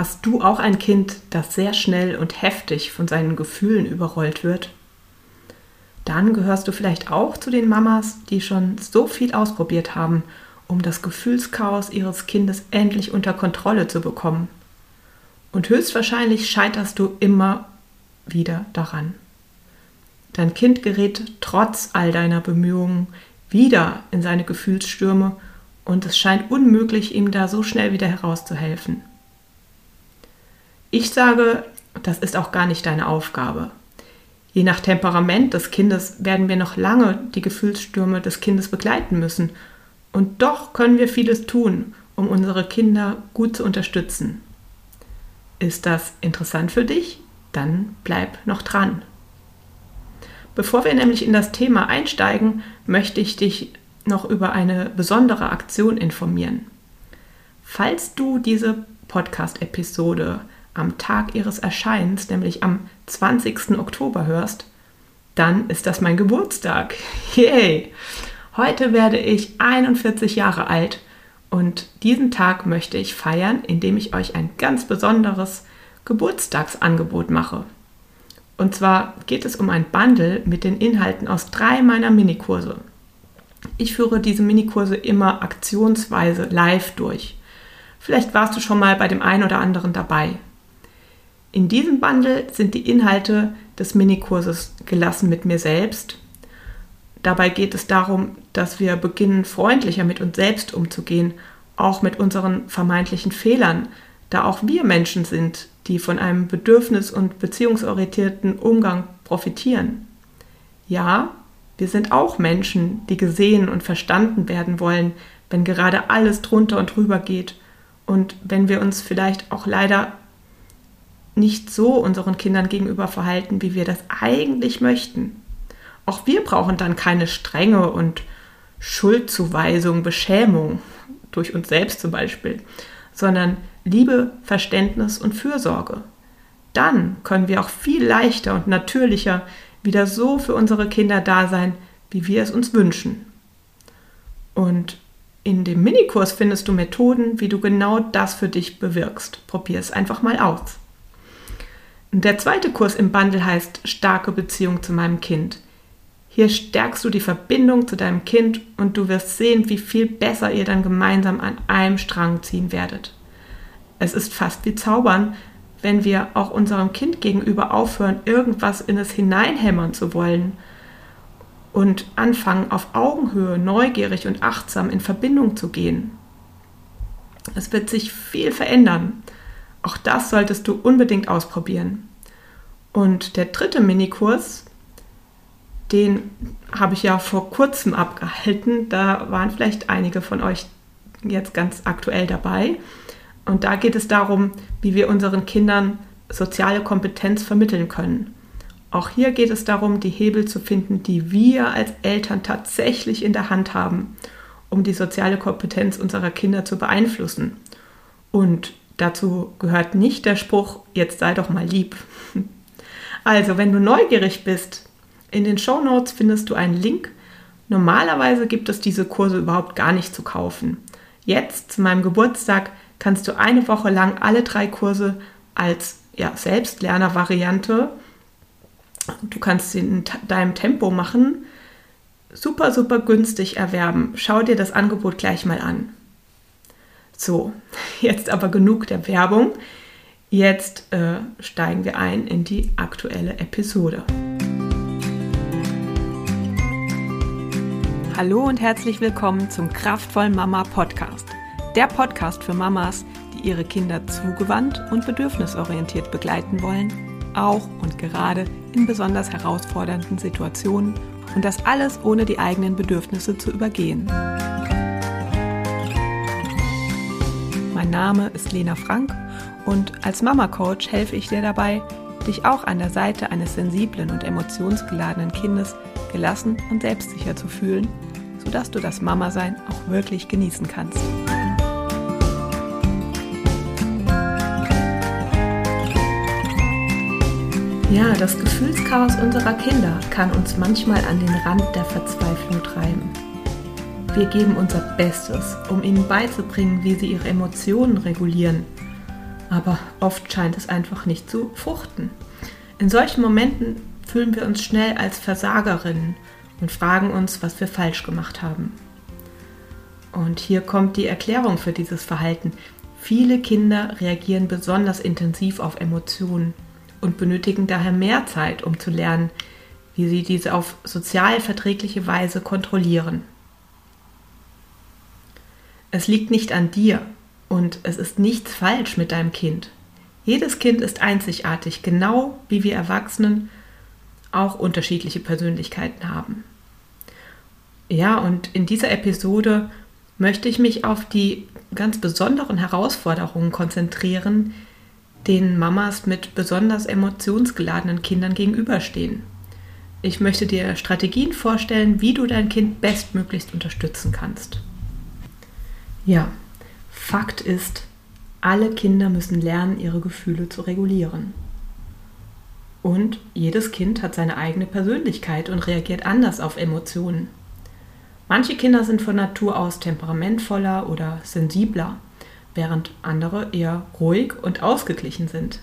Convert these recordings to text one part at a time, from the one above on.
Hast du auch ein Kind, das sehr schnell und heftig von seinen Gefühlen überrollt wird? Dann gehörst du vielleicht auch zu den Mamas, die schon so viel ausprobiert haben, um das Gefühlschaos ihres Kindes endlich unter Kontrolle zu bekommen. Und höchstwahrscheinlich scheiterst du immer wieder daran. Dein Kind gerät trotz all deiner Bemühungen wieder in seine Gefühlsstürme und es scheint unmöglich, ihm da so schnell wieder herauszuhelfen. Ich sage, das ist auch gar nicht deine Aufgabe. Je nach Temperament des Kindes werden wir noch lange die Gefühlsstürme des Kindes begleiten müssen. Und doch können wir vieles tun, um unsere Kinder gut zu unterstützen. Ist das interessant für dich? Dann bleib noch dran. Bevor wir nämlich in das Thema einsteigen, möchte ich dich noch über eine besondere Aktion informieren. Falls du diese Podcast-Episode am Tag ihres Erscheinens, nämlich am 20. Oktober hörst, dann ist das mein Geburtstag. Yay! Heute werde ich 41 Jahre alt und diesen Tag möchte ich feiern, indem ich euch ein ganz besonderes Geburtstagsangebot mache. Und zwar geht es um ein Bundle mit den Inhalten aus drei meiner Minikurse. Ich führe diese Minikurse immer aktionsweise live durch. Vielleicht warst du schon mal bei dem einen oder anderen dabei. In diesem Bundle sind die Inhalte des Minikurses gelassen mit mir selbst. Dabei geht es darum, dass wir beginnen, freundlicher mit uns selbst umzugehen, auch mit unseren vermeintlichen Fehlern, da auch wir Menschen sind, die von einem bedürfnis- und beziehungsorientierten Umgang profitieren. Ja, wir sind auch Menschen, die gesehen und verstanden werden wollen, wenn gerade alles drunter und drüber geht und wenn wir uns vielleicht auch leider nicht so unseren Kindern gegenüber verhalten, wie wir das eigentlich möchten. Auch wir brauchen dann keine Strenge und Schuldzuweisung, Beschämung durch uns selbst zum Beispiel, sondern Liebe, Verständnis und Fürsorge. Dann können wir auch viel leichter und natürlicher wieder so für unsere Kinder da sein, wie wir es uns wünschen. Und in dem Minikurs findest du Methoden, wie du genau das für dich bewirkst. Probier es einfach mal aus. Der zweite Kurs im Bundle heißt Starke Beziehung zu meinem Kind. Hier stärkst du die Verbindung zu deinem Kind und du wirst sehen, wie viel besser ihr dann gemeinsam an einem Strang ziehen werdet. Es ist fast wie Zaubern, wenn wir auch unserem Kind gegenüber aufhören, irgendwas in es hineinhämmern zu wollen und anfangen, auf Augenhöhe neugierig und achtsam in Verbindung zu gehen. Es wird sich viel verändern. Auch das solltest du unbedingt ausprobieren. Und der dritte Minikurs, den habe ich ja vor kurzem abgehalten. Da waren vielleicht einige von euch jetzt ganz aktuell dabei. Und da geht es darum, wie wir unseren Kindern soziale Kompetenz vermitteln können. Auch hier geht es darum, die Hebel zu finden, die wir als Eltern tatsächlich in der Hand haben, um die soziale Kompetenz unserer Kinder zu beeinflussen. Und Dazu gehört nicht der Spruch, jetzt sei doch mal lieb. Also, wenn du neugierig bist, in den Show Notes findest du einen Link. Normalerweise gibt es diese Kurse überhaupt gar nicht zu kaufen. Jetzt, zu meinem Geburtstag, kannst du eine Woche lang alle drei Kurse als ja, Selbstlerner-Variante, du kannst sie in deinem Tempo machen, super, super günstig erwerben. Schau dir das Angebot gleich mal an. So, jetzt aber genug der Werbung. Jetzt äh, steigen wir ein in die aktuelle Episode. Hallo und herzlich willkommen zum Kraftvoll Mama Podcast. Der Podcast für Mamas, die ihre Kinder zugewandt und bedürfnisorientiert begleiten wollen, auch und gerade in besonders herausfordernden Situationen und das alles ohne die eigenen Bedürfnisse zu übergehen. Mein Name ist Lena Frank und als Mama Coach helfe ich dir dabei, dich auch an der Seite eines sensiblen und emotionsgeladenen Kindes gelassen und selbstsicher zu fühlen, sodass du das Mama-Sein auch wirklich genießen kannst. Ja, das Gefühlschaos unserer Kinder kann uns manchmal an den Rand der Verzweiflung treiben. Wir geben unser Bestes, um ihnen beizubringen, wie sie ihre Emotionen regulieren. aber oft scheint es einfach nicht zu fruchten. In solchen Momenten fühlen wir uns schnell als Versagerinnen und fragen uns, was wir falsch gemacht haben. Und hier kommt die Erklärung für dieses Verhalten. Viele Kinder reagieren besonders intensiv auf Emotionen und benötigen daher mehr Zeit, um zu lernen, wie sie diese auf sozial verträgliche Weise kontrollieren. Es liegt nicht an dir und es ist nichts falsch mit deinem Kind. Jedes Kind ist einzigartig, genau wie wir Erwachsenen auch unterschiedliche Persönlichkeiten haben. Ja, und in dieser Episode möchte ich mich auf die ganz besonderen Herausforderungen konzentrieren, denen Mamas mit besonders emotionsgeladenen Kindern gegenüberstehen. Ich möchte dir Strategien vorstellen, wie du dein Kind bestmöglichst unterstützen kannst. Ja, Fakt ist, alle Kinder müssen lernen, ihre Gefühle zu regulieren. Und jedes Kind hat seine eigene Persönlichkeit und reagiert anders auf Emotionen. Manche Kinder sind von Natur aus temperamentvoller oder sensibler, während andere eher ruhig und ausgeglichen sind.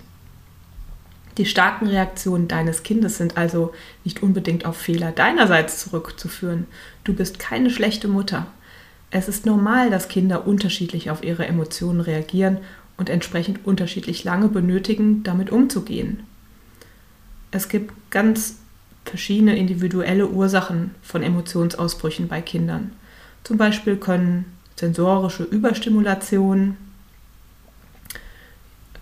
Die starken Reaktionen deines Kindes sind also nicht unbedingt auf Fehler deinerseits zurückzuführen. Du bist keine schlechte Mutter. Es ist normal, dass Kinder unterschiedlich auf ihre Emotionen reagieren und entsprechend unterschiedlich lange benötigen, damit umzugehen. Es gibt ganz verschiedene individuelle Ursachen von Emotionsausbrüchen bei Kindern. Zum Beispiel können sensorische Überstimulation,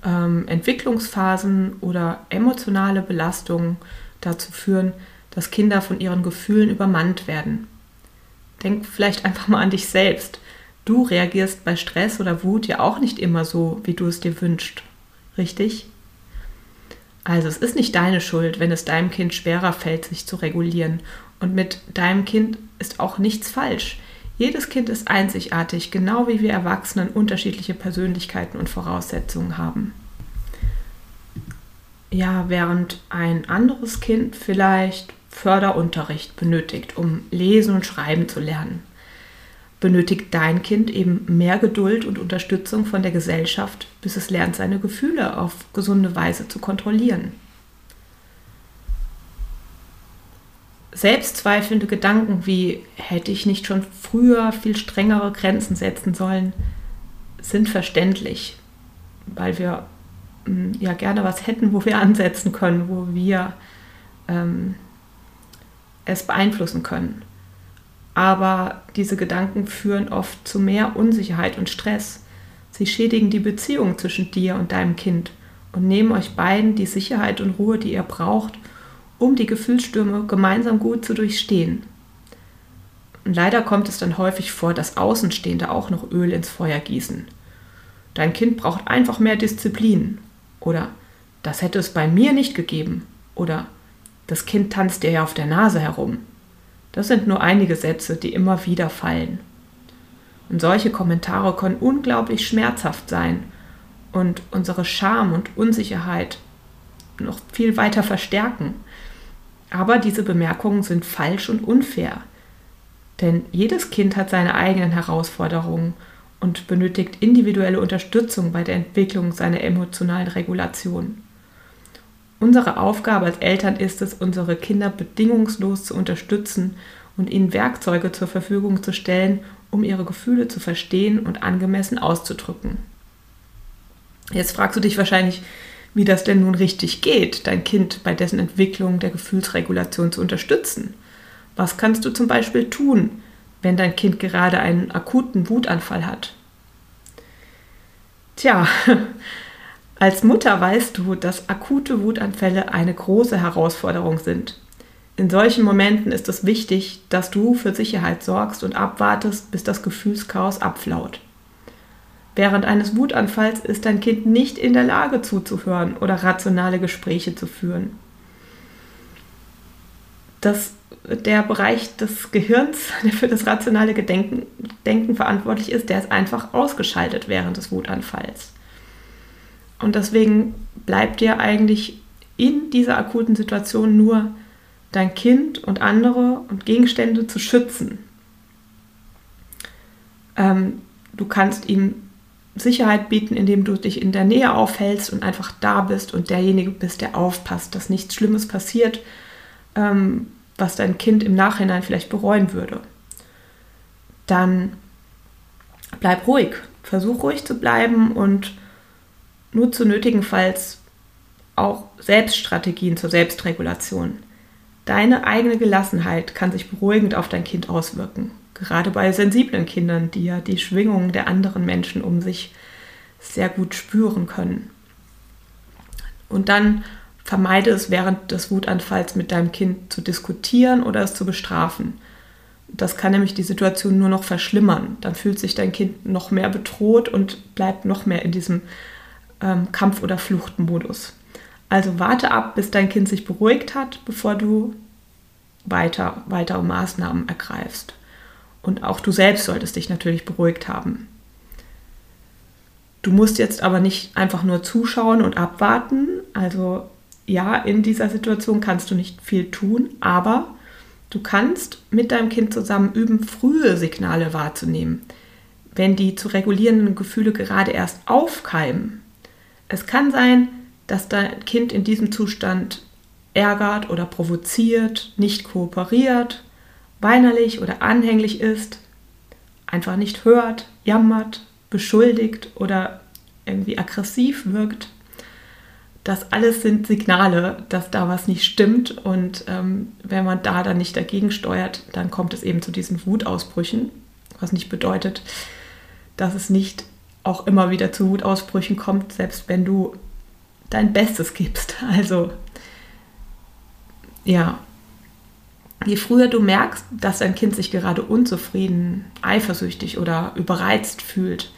ähm, Entwicklungsphasen oder emotionale Belastungen dazu führen, dass Kinder von ihren Gefühlen übermannt werden. Denk vielleicht einfach mal an dich selbst. Du reagierst bei Stress oder Wut ja auch nicht immer so, wie du es dir wünschst. Richtig? Also es ist nicht deine Schuld, wenn es deinem Kind schwerer fällt, sich zu regulieren. Und mit deinem Kind ist auch nichts falsch. Jedes Kind ist einzigartig, genau wie wir Erwachsenen unterschiedliche Persönlichkeiten und Voraussetzungen haben. Ja, während ein anderes Kind vielleicht Förderunterricht benötigt, um lesen und schreiben zu lernen benötigt dein Kind eben mehr Geduld und Unterstützung von der Gesellschaft, bis es lernt, seine Gefühle auf gesunde Weise zu kontrollieren. Selbstzweifelnde Gedanken wie hätte ich nicht schon früher viel strengere Grenzen setzen sollen, sind verständlich, weil wir hm, ja gerne was hätten, wo wir ansetzen können, wo wir ähm, es beeinflussen können aber diese Gedanken führen oft zu mehr Unsicherheit und Stress. Sie schädigen die Beziehung zwischen dir und deinem Kind und nehmen euch beiden die Sicherheit und Ruhe, die ihr braucht, um die Gefühlsstürme gemeinsam gut zu durchstehen. Und leider kommt es dann häufig vor, dass Außenstehende auch noch Öl ins Feuer gießen. Dein Kind braucht einfach mehr Disziplin. Oder das hätte es bei mir nicht gegeben. Oder das Kind tanzt dir ja auf der Nase herum. Das sind nur einige Sätze, die immer wieder fallen. Und solche Kommentare können unglaublich schmerzhaft sein und unsere Scham und Unsicherheit noch viel weiter verstärken. Aber diese Bemerkungen sind falsch und unfair. Denn jedes Kind hat seine eigenen Herausforderungen und benötigt individuelle Unterstützung bei der Entwicklung seiner emotionalen Regulation. Unsere Aufgabe als Eltern ist es, unsere Kinder bedingungslos zu unterstützen und ihnen Werkzeuge zur Verfügung zu stellen, um ihre Gefühle zu verstehen und angemessen auszudrücken. Jetzt fragst du dich wahrscheinlich, wie das denn nun richtig geht, dein Kind bei dessen Entwicklung der Gefühlsregulation zu unterstützen. Was kannst du zum Beispiel tun, wenn dein Kind gerade einen akuten Wutanfall hat? Tja, Als Mutter weißt du, dass akute Wutanfälle eine große Herausforderung sind. In solchen Momenten ist es wichtig, dass du für Sicherheit sorgst und abwartest, bis das Gefühlschaos abflaut. Während eines Wutanfalls ist dein Kind nicht in der Lage zuzuhören oder rationale Gespräche zu führen. Das, der Bereich des Gehirns, der für das rationale Gedenken, Denken verantwortlich ist, der ist einfach ausgeschaltet während des Wutanfalls. Und deswegen bleibt dir eigentlich in dieser akuten Situation nur dein Kind und andere und Gegenstände zu schützen. Ähm, du kannst ihm Sicherheit bieten, indem du dich in der Nähe aufhältst und einfach da bist und derjenige bist, der aufpasst, dass nichts Schlimmes passiert, ähm, was dein Kind im Nachhinein vielleicht bereuen würde. Dann bleib ruhig, versuch ruhig zu bleiben und nutze nötigenfalls auch Selbststrategien zur Selbstregulation. Deine eigene Gelassenheit kann sich beruhigend auf dein Kind auswirken. Gerade bei sensiblen Kindern, die ja die Schwingungen der anderen Menschen um sich sehr gut spüren können. Und dann vermeide es während des Wutanfalls mit deinem Kind zu diskutieren oder es zu bestrafen. Das kann nämlich die Situation nur noch verschlimmern. Dann fühlt sich dein Kind noch mehr bedroht und bleibt noch mehr in diesem ähm, Kampf- oder Fluchtmodus. Also warte ab, bis dein Kind sich beruhigt hat, bevor du weiter, weitere Maßnahmen ergreifst. Und auch du selbst solltest dich natürlich beruhigt haben. Du musst jetzt aber nicht einfach nur zuschauen und abwarten. Also ja, in dieser Situation kannst du nicht viel tun, aber du kannst mit deinem Kind zusammen üben, frühe Signale wahrzunehmen, wenn die zu regulierenden Gefühle gerade erst aufkeimen. Es kann sein, dass dein Kind in diesem Zustand ärgert oder provoziert, nicht kooperiert, weinerlich oder anhänglich ist, einfach nicht hört, jammert, beschuldigt oder irgendwie aggressiv wirkt. Das alles sind Signale, dass da was nicht stimmt und ähm, wenn man da dann nicht dagegen steuert, dann kommt es eben zu diesen Wutausbrüchen, was nicht bedeutet, dass es nicht auch immer wieder zu Wutausbrüchen kommt, selbst wenn du dein Bestes gibst. Also ja, je früher du merkst, dass dein Kind sich gerade unzufrieden, eifersüchtig oder überreizt fühlt,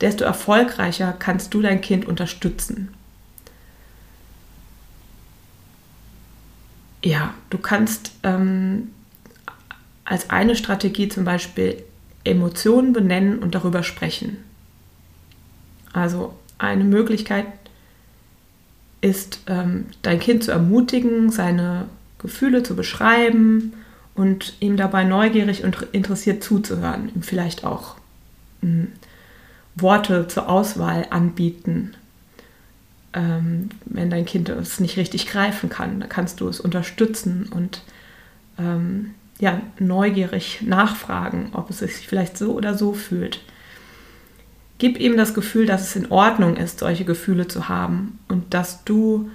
desto erfolgreicher kannst du dein Kind unterstützen. Ja, du kannst ähm, als eine Strategie zum Beispiel Emotionen benennen und darüber sprechen. Also eine Möglichkeit ist, ähm, dein Kind zu ermutigen, seine Gefühle zu beschreiben und ihm dabei neugierig und interessiert zuzuhören, ihm vielleicht auch mh, hm, Worte zur Auswahl anbieten. Ähm, wenn dein Kind es nicht richtig greifen kann, dann kannst du es unterstützen und ähm, ja, neugierig nachfragen, ob es sich vielleicht so oder so fühlt. Gib ihm das Gefühl, dass es in Ordnung ist, solche Gefühle zu haben und dass du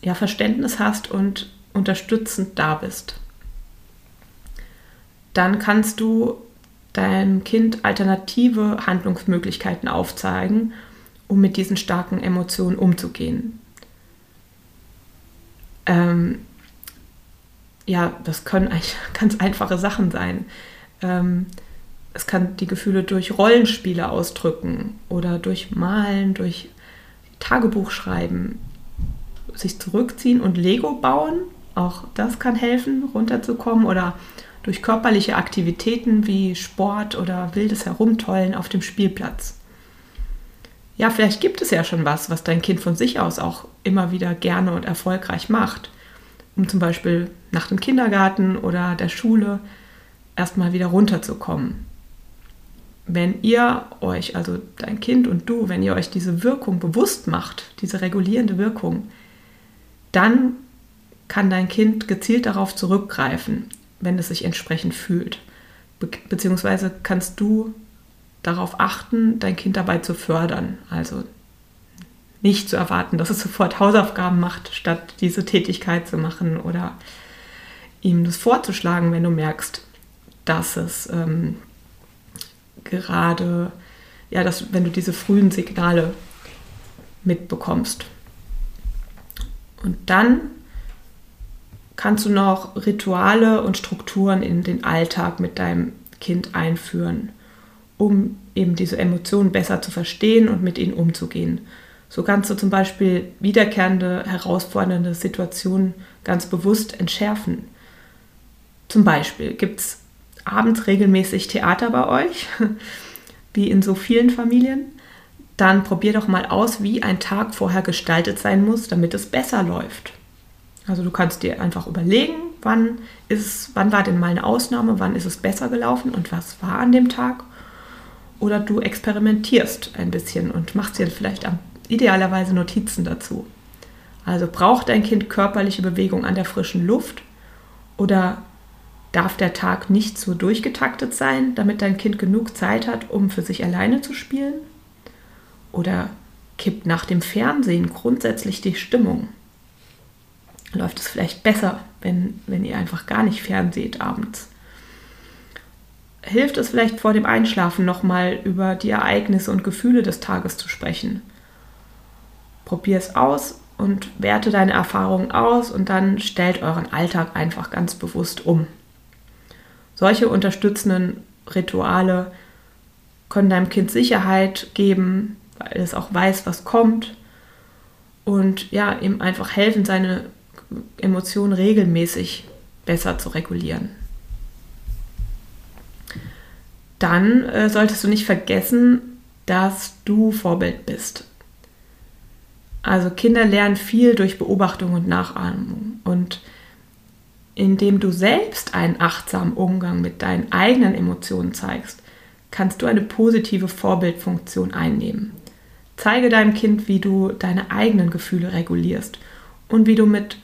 ja Verständnis hast und unterstützend da bist. Dann kannst du deinem Kind alternative Handlungsmöglichkeiten aufzeigen, um mit diesen starken Emotionen umzugehen. Ähm, ja, das können eigentlich ganz einfache Sachen sein. Ähm, es kann die Gefühle durch Rollenspiele ausdrücken oder durch Malen, durch Tagebuch schreiben, sich zurückziehen und Lego bauen auch das kann helfen, runterzukommen oder durch körperliche Aktivitäten wie Sport oder wildes Herumtollen auf dem Spielplatz. Ja, vielleicht gibt es ja schon was, was dein Kind von sich aus auch immer wieder gerne und erfolgreich macht, um zum Beispiel nach dem Kindergarten oder der Schule erstmal wieder runterzukommen. Wenn ihr euch, also dein Kind und du, wenn ihr euch diese Wirkung bewusst macht, diese regulierende Wirkung, dann kann dein Kind gezielt darauf zurückgreifen, wenn es sich entsprechend fühlt. Be beziehungsweise kannst du darauf achten, dein Kind dabei zu fördern. Also nicht zu erwarten, dass es sofort Hausaufgaben macht, statt diese Tätigkeit zu machen oder ihm das vorzuschlagen, wenn du merkst, dass es ähm, gerade, ja, dass, wenn du diese frühen Signale mitbekommst. Und dann kannst du noch Rituale und Strukturen in den Alltag mit deinem Kind einführen, um eben diese Emotionen besser zu verstehen und mit ihnen umzugehen. So kannst du zum Beispiel wiederkehrende, herausfordernde Situationen ganz bewusst entschärfen. Zum Beispiel gibt es abends regelmäßig Theater bei euch, wie in so vielen Familien. Dann probier doch mal aus, wie ein Tag vorher gestaltet sein muss, damit es besser läuft. Also du kannst dir einfach überlegen, wann, ist, wann war denn mal eine Ausnahme, wann ist es besser gelaufen und was war an dem Tag. oder du experimentierst ein bisschen und machst dir vielleicht idealerweise Notizen dazu. Also braucht dein Kind körperliche Bewegung an der frischen Luft oder darf der Tag nicht so durchgetaktet sein, damit dein Kind genug Zeit hat, um für sich alleine zu spielen? Oder kippt nach dem Fernsehen grundsätzlich die Stimmung? Läuft es vielleicht besser, wenn, wenn ihr einfach gar nicht fernseht abends? Hilft es vielleicht vor dem Einschlafen nochmal über die Ereignisse und Gefühle des Tages zu sprechen? Probier es aus und werte deine Erfahrungen aus und dann stellt euren Alltag einfach ganz bewusst um. Solche unterstützenden Rituale können deinem Kind Sicherheit geben, weil es auch weiß, was kommt und ja, ihm einfach helfen, seine Emotionen regelmäßig besser zu regulieren. Dann äh, solltest du nicht vergessen, dass du Vorbild bist. Also Kinder lernen viel durch Beobachtung und Nachahmung. Und indem du selbst einen achtsamen Umgang mit deinen eigenen Emotionen zeigst, kannst du eine positive Vorbildfunktion einnehmen. Zeige deinem Kind, wie du deine eigenen Gefühle regulierst und wie du mit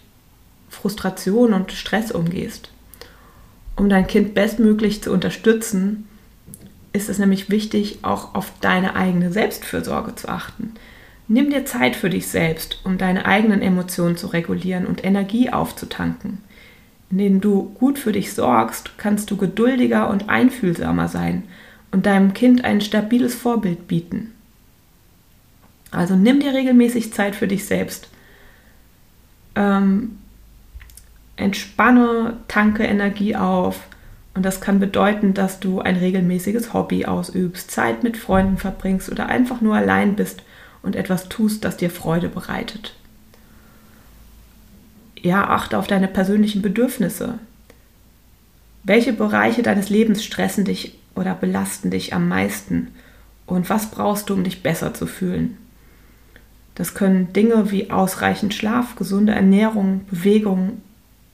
Frustration und Stress umgehst. Um dein Kind bestmöglich zu unterstützen, ist es nämlich wichtig, auch auf deine eigene Selbstfürsorge zu achten. Nimm dir Zeit für dich selbst, um deine eigenen Emotionen zu regulieren und Energie aufzutanken. Indem du gut für dich sorgst, kannst du geduldiger und einfühlsamer sein und deinem Kind ein stabiles Vorbild bieten. Also nimm dir regelmäßig Zeit für dich selbst. Ähm, entspanne, tanke Energie auf. Und das kann bedeuten, dass du ein regelmäßiges Hobby ausübst, Zeit mit Freunden verbringst oder einfach nur allein bist und etwas tust, das dir Freude bereitet. Ja, achte auf deine persönlichen Bedürfnisse. Welche Bereiche deines Lebens stressen dich oder belasten dich am meisten? Und was brauchst du, um dich besser zu fühlen? Das können Dinge wie ausreichend Schlaf, gesunde Ernährung, Bewegung,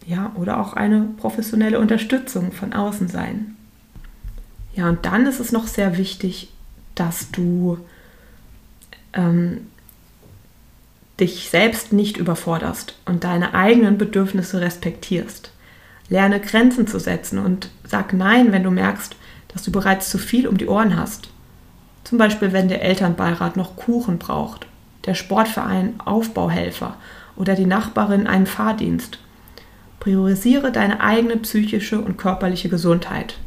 ja, oder auch eine professionelle Unterstützung von außen sein. Ja, und dann ist es noch sehr wichtig, dass du ähm, dich selbst nicht überforderst und deine eigenen Bedürfnisse respektierst. Lerne Grenzen zu setzen und sag Nein, wenn du merkst, dass du bereits zu viel um die Ohren hast. Zum Beispiel, wenn der Elternbeirat noch Kuchen braucht, der Sportverein Aufbauhelfer oder die Nachbarin einen Fahrdienst. Priorisiere deine eigene psychische und körperliche Gesundheit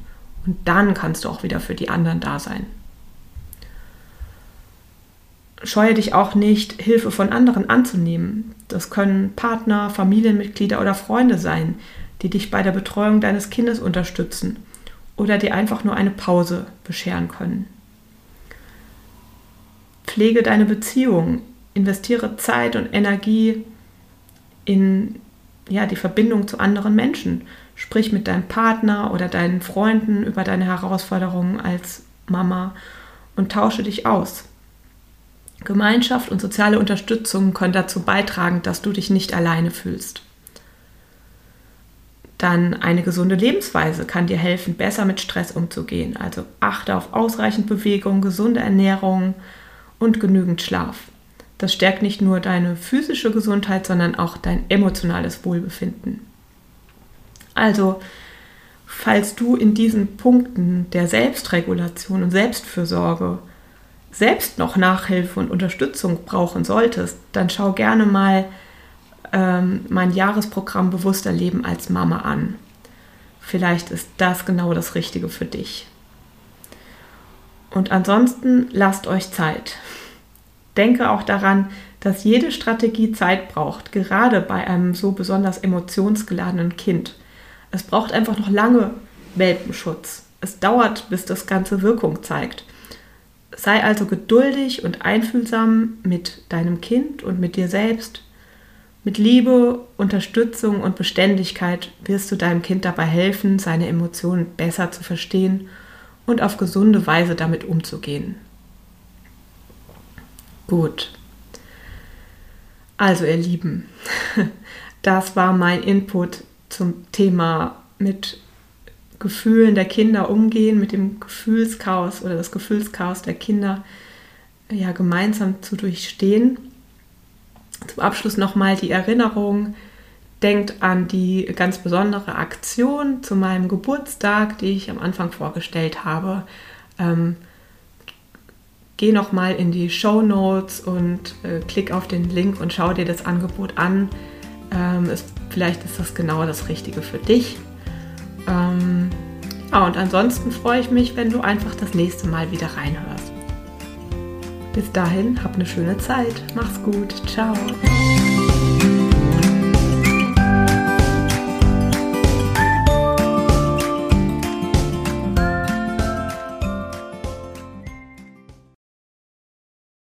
und dann kannst du auch wieder für die anderen da sein scheue dich auch nicht, Hilfe von anderen anzunehmen. Das können Partner, Familienmitglieder oder Freunde sein, die dich bei der Betreuung deines Kindes unterstützen oder dir einfach nur eine Pause bescheren können. Pflege deine Beziehung, investiere Zeit und Energie in ja, die Verbindung zu anderen Menschen. Sprich mit deinem Partner oder deinen Freunden über deine Herausforderungen als Mama und tausche dich aus. Gemeinschaft und soziale Unterstützung können dazu beitragen, dass du dich nicht alleine fühlst. Dann eine gesunde Lebensweise kann dir helfen, besser mit Stress umzugehen. Also achte auf ausreichend Bewegung, gesunde Ernährung und genügend Schlaf. Das stärkt nicht nur deine physische Gesundheit, sondern auch dein emotionales Wohlbefinden. Also, falls du in diesen Punkten der Selbstregulation und Selbstfürsorge selbst noch Nachhilfe und Unterstützung brauchen solltest, dann schau gerne mal ähm, mein Jahresprogramm Bewusster Leben als Mama an. Vielleicht ist das genau das Richtige für dich. Und ansonsten lasst euch Zeit. Denke auch daran, dass jede Strategie Zeit braucht, gerade bei einem so besonders emotionsgeladenen Kind. Es braucht einfach noch lange Welpenschutz. Es dauert, bis das Ganze Wirkung zeigt. Sei also geduldig und einfühlsam mit deinem Kind und mit dir selbst. Mit Liebe, Unterstützung und Beständigkeit wirst du deinem Kind dabei helfen, seine Emotionen besser zu verstehen und auf gesunde Weise damit umzugehen. Gut. Also ihr Lieben, das war mein Input zum Thema mit Gefühlen der Kinder umgehen, mit dem Gefühlschaos oder das Gefühlschaos der Kinder ja gemeinsam zu durchstehen. Zum Abschluss nochmal die Erinnerung, denkt an die ganz besondere Aktion zu meinem Geburtstag, die ich am Anfang vorgestellt habe. Ähm, geh nochmal in die Show Notes und äh, klick auf den Link und schau dir das Angebot an. Ähm, ist, vielleicht ist das genau das Richtige für dich. Ähm, ja, und ansonsten freue ich mich, wenn du einfach das nächste Mal wieder reinhörst. Bis dahin, hab eine schöne Zeit. Mach's gut. Ciao.